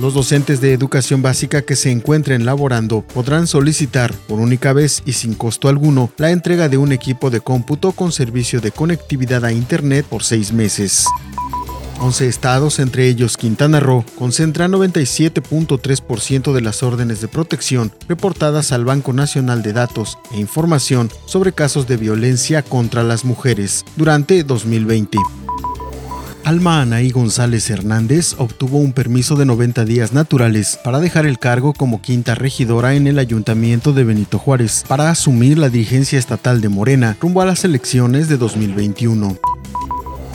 Los docentes de educación básica que se encuentren laborando podrán solicitar por única vez y sin costo alguno la entrega de un equipo de cómputo con servicio de conectividad a Internet por seis meses. 11 estados, entre ellos Quintana Roo, concentran 97.3% de las órdenes de protección reportadas al Banco Nacional de Datos e Información sobre casos de violencia contra las mujeres durante 2020. Alma Anaí González Hernández obtuvo un permiso de 90 días naturales para dejar el cargo como quinta regidora en el Ayuntamiento de Benito Juárez para asumir la dirigencia estatal de Morena rumbo a las elecciones de 2021.